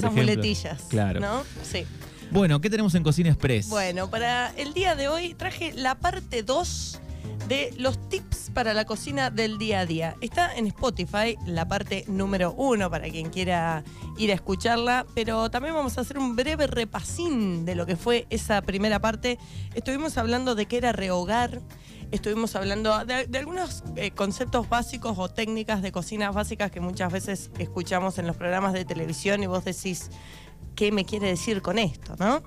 Por Esas ejemplo. muletillas. Claro. ¿No? Sí. Bueno, ¿qué tenemos en Cocina Express? Bueno, para el día de hoy traje la parte 2 de los tips para la cocina del día a día. Está en Spotify la parte número 1 para quien quiera ir a escucharla, pero también vamos a hacer un breve repasín de lo que fue esa primera parte. Estuvimos hablando de qué era rehogar. Estuvimos hablando de, algunos eh, conceptos básicos o técnicas de cocina básicas que muchas veces escuchamos en los programas de televisión y vos decís, ¿qué me quiere decir con esto? ¿No?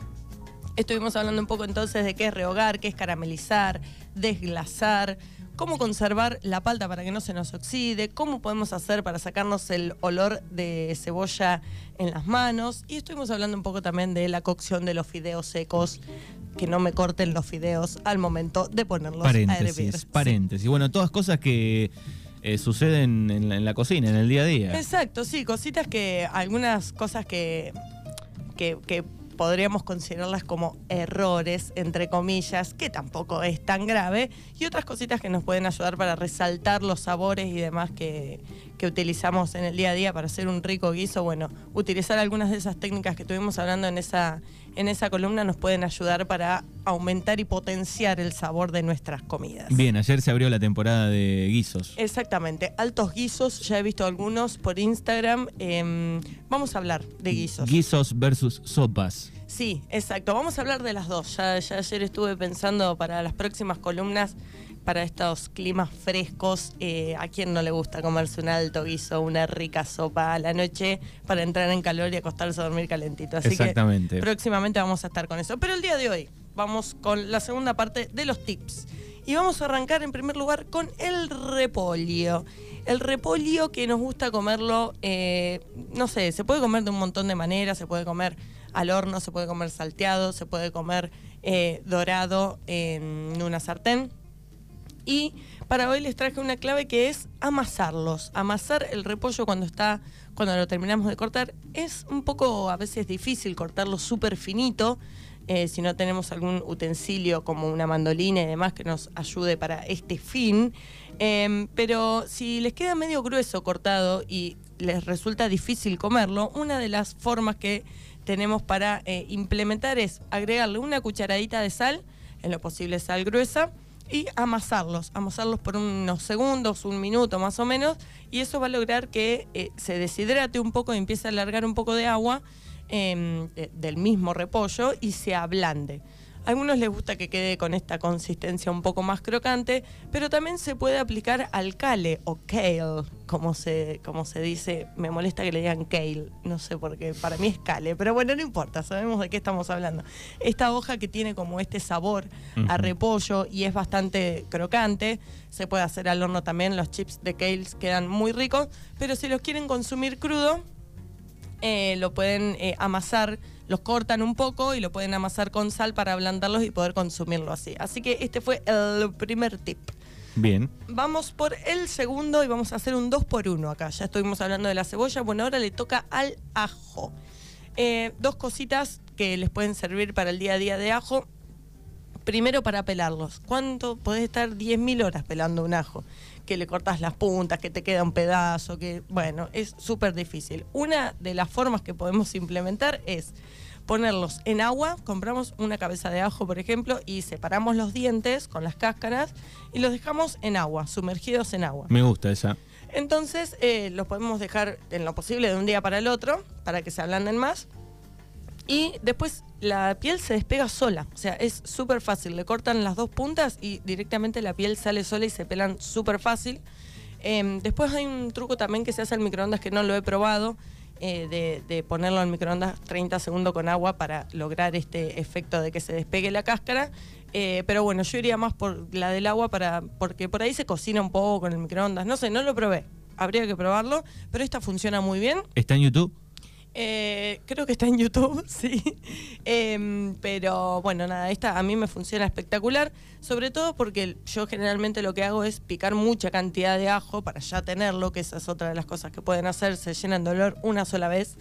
Estuvimos hablando un poco entonces de qué es rehogar, qué es caramelizar, desglasar, cómo conservar la palta para que no se nos oxide, cómo podemos hacer para sacarnos el olor de cebolla en las manos. Y estuvimos hablando un poco también de la cocción de los fideos secos, que no me corten los fideos al momento de ponerlos a hervir. paréntesis, paréntesis. Bueno, todas cosas que eh, suceden en la, en la cocina, en el día a día. Exacto, sí, cositas que, algunas cosas que, que, que podríamos considerarlas como errores, entre comillas, que tampoco es tan grave, y otras cositas que nos pueden ayudar para resaltar los sabores y demás que, que utilizamos en el día a día para hacer un rico guiso. Bueno, utilizar algunas de esas técnicas que estuvimos hablando en esa, en esa columna nos pueden ayudar para aumentar y potenciar el sabor de nuestras comidas. Bien, ayer se abrió la temporada de guisos. Exactamente, altos guisos, ya he visto algunos por Instagram. em, vamos a hablar de guisos. Guisos versus sopas. Sí, exacto, vamos a hablar de las dos. Ya, ya ayer estuve pensando para las próximas columnas, para estos climas frescos, eh, a quién no le gusta comerse un alto guiso, una rica sopa a la noche para entrar en calor y acostarse a dormir calentito. Así Exactamente. que próximamente vamos a estar con eso. Pero el día de hoy vamos con la segunda parte de los tips. Y vamos a arrancar en primer lugar con el repollo. El repollo que nos gusta comerlo, eh, no sé, se puede comer de un montón de maneras, se puede comer al horno, se puede comer salteado, se puede comer eh, dorado en una sartén. Y para hoy les traje una clave que es amasarlos. Amasar el repollo cuando está, cuando lo terminamos de cortar, es un poco a veces difícil cortarlo súper finito. eh, si no tenemos algún utensilio como una mandolina y demás que nos ayude para este fin. Em, pero si les queda medio grueso cortado y les resulta difícil comerlo, una de las formas que tenemos para eh, implementar es agregarle una cucharadita de sal, en lo posible sal gruesa, y amasarlos, amasarlos por unos segundos, un minuto más o menos, y eso va a lograr que eh, se deshidrate un poco y empiece a alargar un poco de agua em, de- del mismo repollo y se ablande. A algunos les gusta que quede con esta consistencia un poco más crocante, pero también se puede aplicar al kale o kale, como se, como se dice. Me molesta que le digan kale, no sé por qué, para mí es kale, pero bueno, no importa, sabemos de qué estamos hablando. Esta hoja que tiene como este sabor a repollo y es bastante crocante, se puede hacer al horno también, los chips de kales quedan muy ricos, pero si los quieren consumir crudo, eh, lo pueden eh, amasar, los cortan un poco y lo pueden amasar con sal para ablandarlos y poder consumirlo así. Así que este fue el primer tip. Bien. Vamos por el segundo y vamos a hacer un 2 por 1 acá. Ya estuvimos hablando de la cebolla, bueno, ahora le toca al ajo. Eh, dos cositas que les pueden servir para el día a día de ajo. Primero para pelarlos. ¿Cuánto podés estar 10.000 horas pelando un ajo? Que le cortas las puntas, que te queda un pedazo, que bueno, es súper difícil. Una de las formas que podemos implementar es ponerlos en agua, compramos una cabeza de ajo, por ejemplo, y separamos los dientes con las cáscaras y los dejamos en agua, sumergidos en agua. Me gusta esa. Entonces eh, los podemos dejar en lo posible de un día para el otro, para que se ablanden más. Y después la piel se despega sola, o sea, es súper fácil. Le cortan las dos puntas y directamente la piel sale sola y se pelan súper fácil. Em, después hay un truco también que se hace al microondas que no lo he probado, eh, de, ponerlo al microondas 30 segundos con agua para lograr este efecto de que se despegue la cáscara. Eh, pero bueno, yo iría más por la del agua para porque por ahí se cocina un poco en el microondas. No sé, no lo probé. Habría que probarlo, pero esta funciona muy bien. ¿Está en YouTube? Eh, creo que está en YouTube, sí. Em, pero bueno, nada, esta a mí me funciona espectacular, sobre todo porque yo generalmente lo que hago es picar mucha cantidad de ajo para ya tenerlo, que esa es otra de las cosas que pueden hacer, se llenan de una sola vez.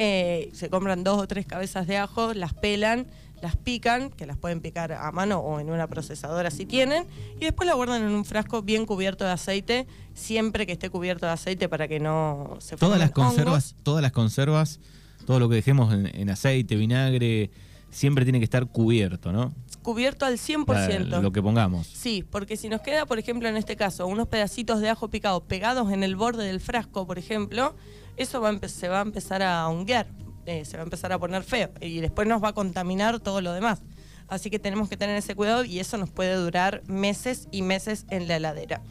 Eh, se compran dos o tres cabezas de ajo, las pelan, las pican, que las pueden picar a mano o en una procesadora si tienen, y después la guardan en un frasco bien cubierto de aceite, siempre que esté cubierto de aceite para que no se Todas las conservas, hongos. todas las conservas todo lo que dejemos en, en aceite, vinagre, siempre tiene que estar cubierto, ¿no? Cubierto al 100%. La- lo que pongamos. Sí, porque si nos queda, por ejemplo, en este caso, unos pedacitos de ajo picado pegados en el borde del frasco, por ejemplo, eso va a se va a empezar a honguear, eh, se va a empezar a poner feo y después nos va a contaminar todo lo demás. Así que tenemos que tener ese cuidado y eso nos puede durar meses y meses en la heladera.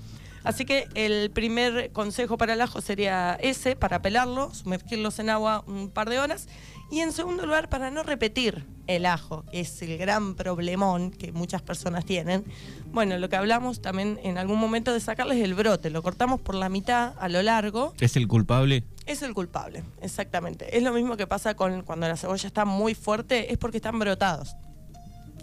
Así que el primer consejo para el ajo sería ese, para pelarlo, sumergirlos en agua un par de horas. Y en segundo lugar, para no repetir el ajo, que es el gran problemón que muchas personas tienen. Bueno, lo que hablamos también en algún momento de sacarles el brote, lo cortamos por la mitad a lo largo, ¿Es el culpable? Es el culpable, exactamente. Es lo mismo que pasa con cuando la cebolla está muy fuerte, es porque están brotados.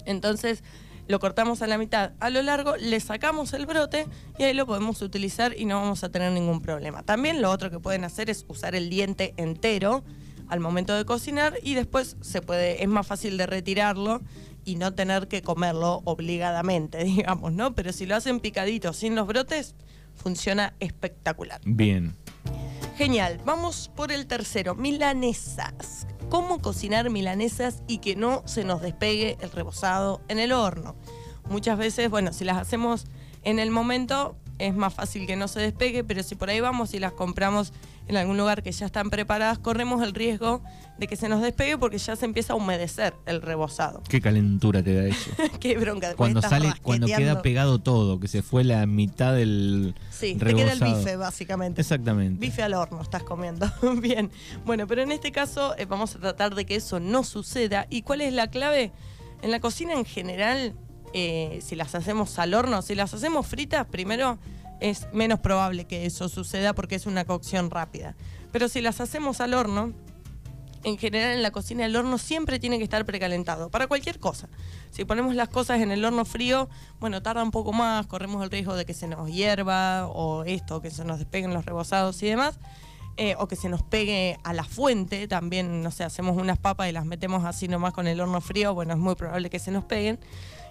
Entonces lo cortamos a la mitad a lo largo, le sacamos el brote y ahí lo podemos utilizar y no vamos a tener ningún problema. También lo otro que pueden hacer es usar el diente entero al momento de cocinar y después se puede, es más fácil de retirarlo y no tener que comerlo obligadamente, digamos, ¿no? Pero si lo hacen picadito sin los brotes, funciona espectacular. Bien. Genial, vamos por el tercero, milanesas. ¿Cómo cocinar milanesas y que no se nos despegue el rebozado en el horno? Muchas veces, bueno, si las hacemos en el momento es más fácil que no se despegue, pero si por ahí vamos y las compramos en algún lugar que ya están preparadas, corremos el riesgo de que se nos despegue porque ya se empieza a humedecer el rebozado. Qué calentura te da eso. Qué bronca. Cuando sale, cuando queda pegado todo, que se fue la mitad del Sí, te queda el rebozado. bife, básicamente. Exactamente. Bife al horno estás comiendo. Bien. Bueno, pero en este caso eh, vamos a tratar de que eso no suceda. ¿Y cuál es la clave? En la cocina en general, eh, si las hacemos al horno, si las hacemos fritas, primero es menos probable que eso suceda porque es una cocción rápida. Pero si las hacemos al horno, en general en la cocina el horno siempre tiene que estar precalentado, para cualquier cosa. Si ponemos las cosas en el horno frío, bueno, tarda un poco más, corremos el riesgo de que se nos hierva o esto, que se nos despeguen los rebozados y demás. Eh, o que se nos pegue a la fuente, también, no sé, hacemos unas papas y las metemos así nomás con el horno frío, bueno, es muy probable que se nos peguen.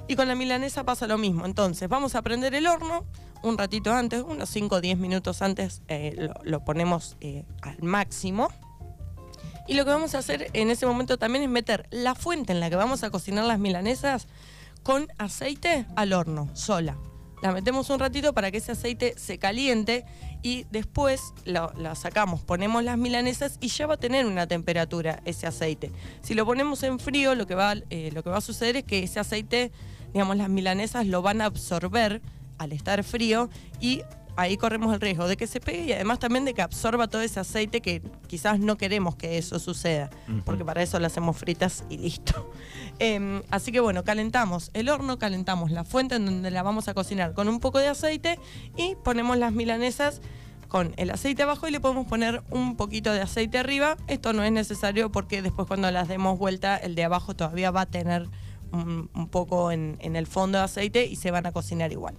Y con la milanesa pasa lo mismo. Entonces, vamos a prender el horno un ratito antes, unos 5 o 10 minutos antes, eh, lo, ponemos eh, al máximo. Y lo que vamos a hacer en ese momento también es meter la fuente en la que vamos a cocinar las milanesas con aceite al horno, sola. La metemos un ratito para que ese aceite se caliente y después la sacamos, ponemos las milanesas y ya va a tener una temperatura ese aceite. Si lo ponemos en frío, lo que va, eh, lo que va a suceder es que ese aceite, digamos, las milanesas lo van a absorber al estar frío y ahí corremos el riesgo de que se pegue y además también de que absorba todo ese aceite que quizás no queremos que eso suceda, porque para eso lo hacemos fritas y listo. Em, así que bueno, calentamos el horno, calentamos la fuente en donde la vamos a cocinar con un poco de aceite y ponemos las milanesas con el aceite abajo y le podemos poner un poquito de aceite arriba. Esto no es necesario porque después cuando las demos vuelta el de abajo todavía va a tener un, un poco en, en el fondo de aceite y se van a cocinar igual.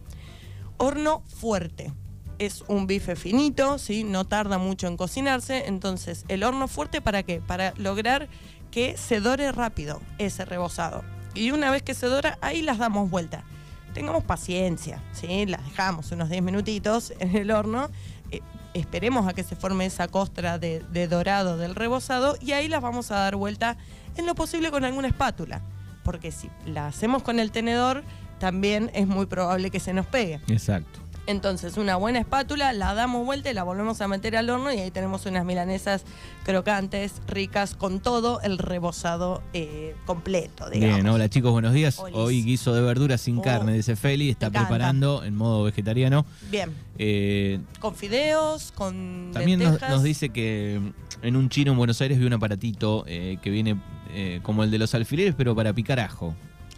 Horno fuerte. Es un bife finito, ¿sí? no tarda mucho en cocinarse. Entonces, el horno fuerte para qué? Para lograr que se dore rápido ese rebozado. Y una vez que se dora, ahí las damos vuelta. Tengamos paciencia, ¿sí? las dejamos unos 10 minutitos en el horno. eh, esperemos a que se forme esa costra de, de dorado del rebozado y ahí las vamos a dar vuelta en lo posible con alguna espátula. Porque si la hacemos con el tenedor, también es muy probable que se nos pegue. Exacto. Entonces, una buena espátula, la damos vuelta y la volvemos a meter al horno y ahí tenemos unas milanesas crocantes, ricas, con todo el rebozado eh, completo, digamos. Bien, hola chicos, buenos días. Olis. Hoy guiso de verduras sin Oh, carne, dice Feli. Está preparando en modo vegetariano. Bien, Eh, con fideos, con también nos, dice que en un chino en Buenos Aires vio un aparatito eh, que viene eh, como el de los alfileres, pero para picar ajo.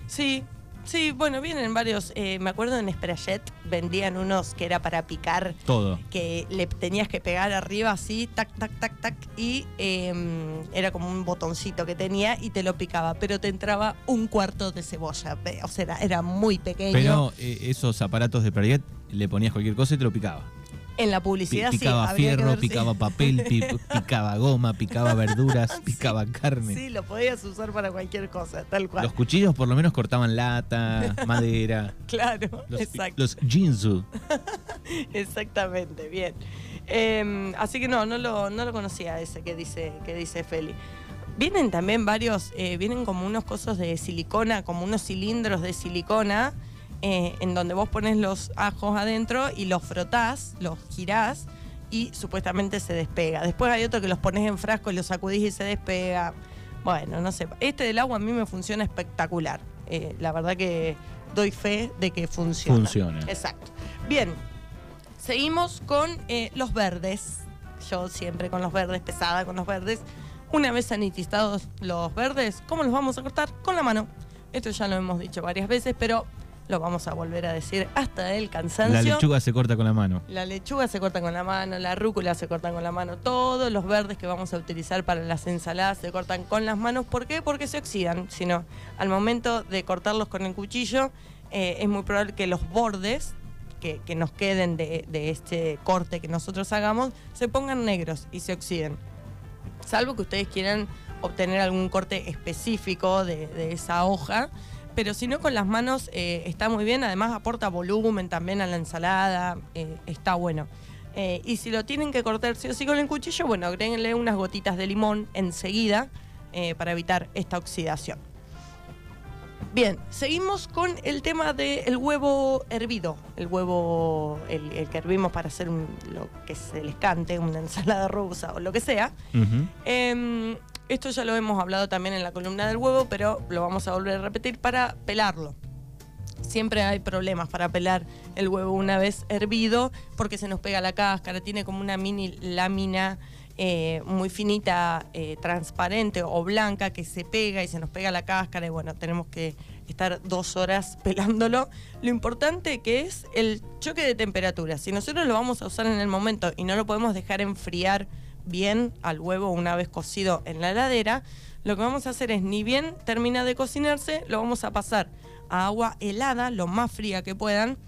Sí, sí, bueno, vienen varios. eh, me acuerdo en Sprayet vendían unos que era para picar Todo. que le tenías que pegar arriba así, tac, tac, tac, tac, y eh, era como un botoncito que tenía y te lo picaba, pero te entraba un cuarto de cebolla, o sea, era, era muy pequeño. Pero eh, esos aparatos de Perriet le ponías cualquier cosa y te lo picaba. En la publicidad sí, picaba fierro, ver picaba papel, pi- picaba goma, picaba verduras, picaba carne. Sí, lo podías usar para cualquier cosa, tal cual. Los cuchillos por lo menos cortaban lata, madera. claro, Los, exacto. los jinzu. Exactamente, bien. Eh, así que no, no lo, no lo conocía ese que dice, que dice Feli. Vienen también varios, eh, vienen como unos cosos de silicona, como unos cilindros de silicona, eh, en donde vos pones los ajos adentro y los frotás, los girás y supuestamente se despega. Después hay otro que los pones en frasco y los sacudís y se despega. Bueno, no sé. Este del agua a mí me funciona espectacular. Eh, la verdad que doy fe de que funciona. Funciona. Exacto. Bien, seguimos con eh, los verdes. Yo siempre con los verdes, pesada con los verdes. Una vez sanitizados los verdes, ¿cómo los vamos a cortar? Con la mano. Esto ya lo hemos dicho varias veces, pero lo vamos a volver a decir hasta el cansancio. La lechuga se corta con la mano. La lechuga se corta con la mano, la rúcula se corta con la mano, todos los verdes que vamos a utilizar para las ensaladas se cortan con las manos. ¿Por qué? Porque se oxidan. Sino al momento de cortarlos con el cuchillo, eh, es muy probable que los bordes que, que nos queden de, de este corte que nosotros hagamos se pongan negros y se oxiden. Salvo que ustedes quieran obtener algún corte específico de, de esa hoja pero si no con las manos eh, está muy bien, además aporta volumen también a la ensalada, eh, está bueno. Eh, y si lo tienen que cortar sí o sí con el cuchillo, bueno, agréguenle unas gotitas de limón enseguida para evitar esta oxidación. Bien, seguimos con el tema del huevo hervido, el huevo, el, el que hervimos para hacer un- lo que se les cante, una ensalada rusa o lo que sea. Em, esto ya lo hemos hablado también en la columna del huevo, pero lo vamos a volver a repetir para pelarlo. Siempre hay problemas para pelar el huevo una vez hervido porque se nos pega la cáscara, tiene como una mini lámina eh, muy finita, eh, transparente o blanca que se pega y se nos pega la cáscara y bueno, tenemos que estar dos horas pelándolo. Lo importante que es el choque de temperatura. Si nosotros lo vamos a usar en el momento y no lo podemos dejar enfriar bien al huevo una vez cocido en la heladera, lo que vamos a hacer es ni bien termina de cocinarse, lo vamos a pasar a agua helada, lo más fría que puedan,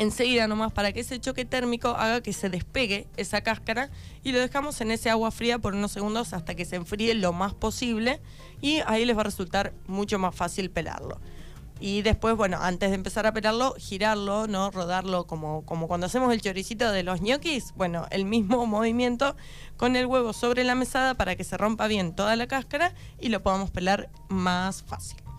enseguida nomás para que ese choque térmico haga que se despegue esa cáscara y lo dejamos en ese agua fría por unos segundos hasta que se enfríe lo más posible y ahí les va a resultar mucho más fácil pelarlo. Y después, bueno, antes de empezar a pelarlo, girarlo, ¿no? Rodarlo como, como cuando hacemos el choricito de los ñoquis. Bueno, el mismo movimiento con el huevo sobre la mesada para que se rompa bien toda la cáscara y lo podamos pelar más fácil.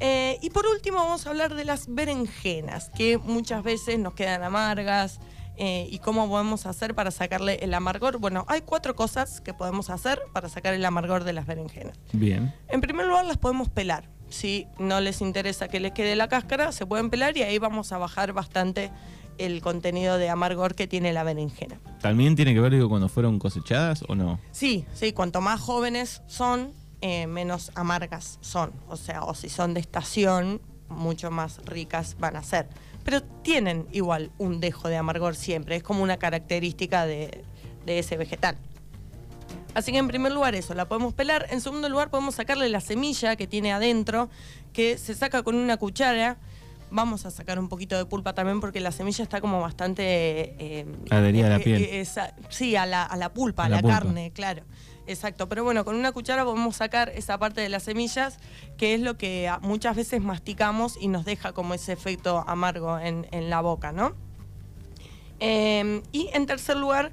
Eh, y por último vamos a hablar de las berenjenas, que muchas veces nos quedan amargas eh, y cómo podemos hacer para sacarle el amargor. Bueno, hay cuatro cosas que podemos hacer para sacar el amargor de las berenjenas. Bien. En primer lugar, las podemos pelar. Si no les interesa que les quede la cáscara, se pueden pelar y ahí vamos a bajar bastante el contenido de amargor que tiene la berenjena. ¿También tiene que ver digo, cuando fueron cosechadas o no? Sí, sí, cuanto más jóvenes son, eh, menos amargas son. O sea, o si son de estación, mucho más ricas van a ser. Pero tienen igual un dejo de amargor siempre, es como una característica de, de ese vegetal. Así que en primer lugar eso, la podemos pelar. En segundo lugar podemos sacarle la semilla que tiene adentro, que se saca con una cuchara. Vamos a sacar un poquito de pulpa también porque la semilla está como bastante... eh, Adherida a la eh, piel. eh, esa- sí, a la, a la pulpa, A la la, pulpa. carne, claro. Exacto, pero bueno, con una cuchara podemos sacar esa parte de las semillas, que es lo que muchas veces masticamos y nos deja como ese efecto amargo en, en la boca, ¿no? Eh, y en tercer lugar,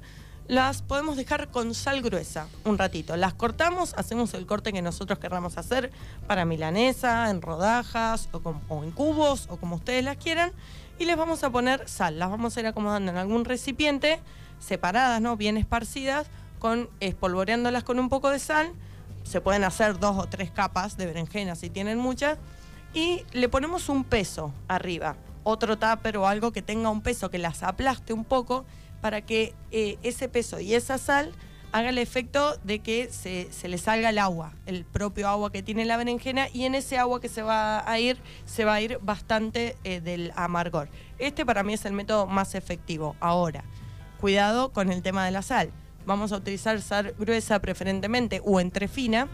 las podemos dejar con sal gruesa un ratito. Las cortamos, hacemos el corte que nosotros querramos hacer para milanesa, en rodajas o, en cubos o como ustedes las quieran. Y les vamos a poner sal. Las vamos a ir acomodando en algún recipiente, separadas, ¿no? Bien esparcidas, con, espolvoreándolas con un poco de sal. Se pueden hacer dos o tres capas de berenjena si tienen muchas. Y le ponemos un peso arriba, otro tupper o algo que tenga un peso que las aplaste un poco para que eh, ese peso y esa sal haga el efecto de que se, se le salga el agua, el propio agua que tiene la berenjena y en ese agua que se va a ir, se va a ir bastante eh, del amargor. Este para mí es el método más efectivo. Ahora, cuidado con el tema de la sal. Vamos a utilizar sal gruesa preferentemente o entre fina.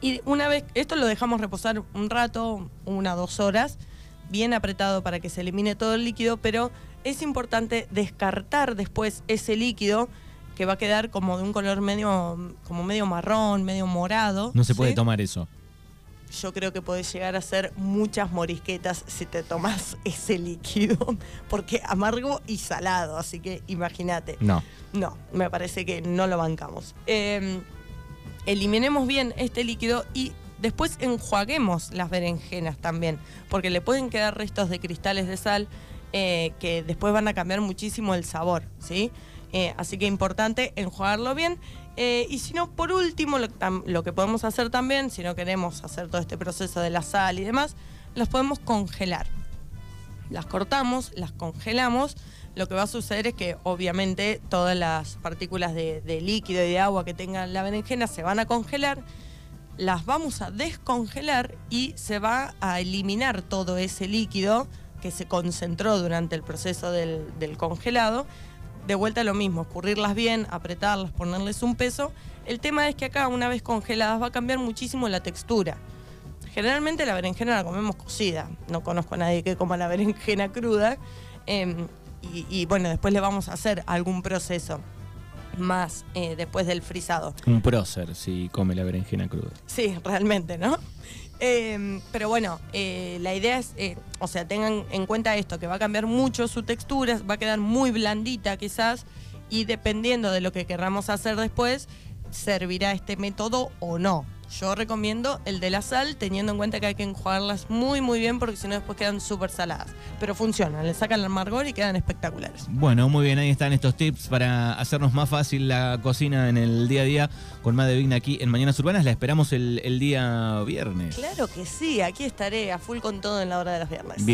Y una vez, esto lo dejamos reposar un rato, una o dos horas, bien apretado para que se elimine todo el líquido, pero es importante descartar después ese líquido que va a quedar como de un color medio, como medio marrón, medio morado. No se puede ¿sí? tomar eso. Yo creo que podés llegar a hacer muchas morisquetas si te tomas ese líquido, porque amargo y salado, así que imagínate. No. No, me parece que no lo bancamos. Eh, eliminemos bien este líquido y después enjuaguemos las berenjenas también, porque le pueden quedar restos de cristales de sal eh, que después van a cambiar muchísimo el sabor, ¿sí? Eh, así que importante enjuagarlo bien. Eh, y si no, por último, lo, que podemos hacer también, si no queremos hacer todo este proceso de la sal y demás, las podemos congelar. Las cortamos, las congelamos. Lo que va a suceder es que obviamente todas las partículas de, de líquido y de agua que tenga la berenjena se van a congelar. Las vamos a descongelar y se va a eliminar todo ese líquido que se concentró durante el proceso del, del congelado. De vuelta lo mismo, escurrirlas bien, apretarlas, ponerles un peso. El tema es que acá, una vez congeladas, va a cambiar muchísimo la textura. Generalmente la berenjena la comemos cocida. No conozco a nadie que coma la berenjena cruda. Em, y, y, bueno, después le vamos a hacer algún proceso más eh, después del frisado. Un prócer si come la berenjena cruda. Sí, realmente, ¿no? Eh, pero bueno, eh, la idea es, eh, o sea, tengan en cuenta esto, que va a cambiar mucho su textura, va a quedar muy blandita quizás, y dependiendo de lo que querramos hacer después, servirá este método o no. Yo recomiendo el de la sal, teniendo en cuenta que hay que enjuagarlas muy, muy bien, porque si no después quedan súper saladas. Pero funcionan, le sacan el amargor y quedan espectaculares. Bueno, muy bien, ahí están estos tips para hacernos más fácil la cocina en el día a día con Más de Vigna aquí en Mañanas Urbanas. La esperamos el, el día viernes. Claro que sí, aquí estaré a full con todo en la hora de los viernes. Bien.